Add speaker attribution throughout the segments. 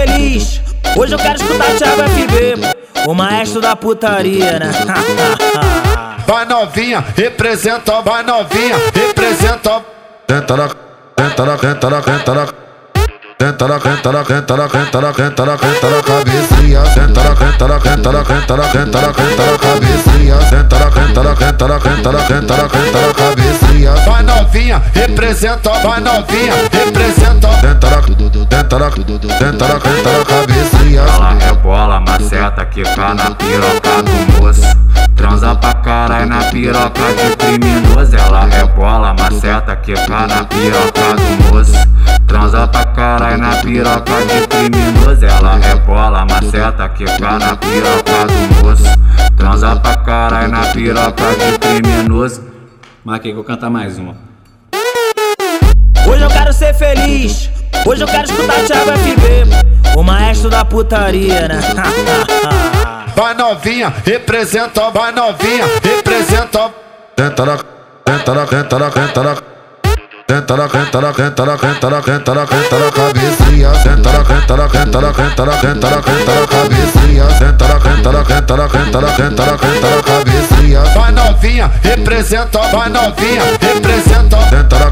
Speaker 1: feliz, hoje eu quero escutar Thiago FB, o maestro da putaria, né?
Speaker 2: Vai novinha, representa, vai novinha, representa. Tenta na, tenta na, tenta na, tenta na. Tenta na, tenta na, tenta na, tenta na, tenta na, tenta na cabecinha. Tenta na, tenta na, tenta na, tenta na, tenta na, tenta na cabecinha. Representa, vai novinha, representa. Tenta na, tenta na, tenta na, tenta na cabecinha.
Speaker 3: Ela rebola, maceta, quica na piroca do moço. Transa pra caralho na piroca de criminoso. Ela rebola, maceta, quica na piroca do moço. Transa pra caralho na piroca de criminoso. Ela rebola, maceta, quica na piroca do moço. Transa pra caralho na piroca de criminoso. Marquei, vou cantar mais uma.
Speaker 1: Hoje eu quero ser feliz, hoje eu quero escutar Thiago FB, o maestro da putaria, né?
Speaker 2: Vai novinha, representa, vai novinha, representa. Tenta na, tenta na, tenta na, tenta na. Tenta na, tenta na, tenta na, tenta na, tenta na, tenta na cabecinha. Tenta na, tenta na, tenta na, tenta na, tenta na, tenta na cabecinha. Tenta na, tenta na, tenta na, tenta na, tenta na, tenta na cabecinha. Vai novinha, representa, vai novinha, representa. Tenta na,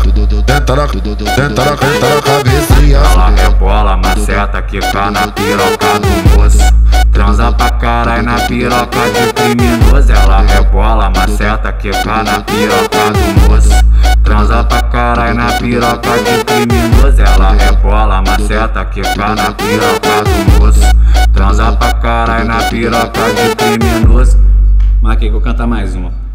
Speaker 2: na, tenta na, tenta na cabecinha.
Speaker 3: Ela rebola, maceta, quica na piroca do moço. Transa pra caralho na piroca de criminoso. Ela rebola, maceta, quica na piroca do moço. Transa pra caralho na piroca de criminoso. Ela rebola, maceta, quica na piroca do moço. Transa pra caralho na piroca de criminoso. Marquei, vou cantar mais uma.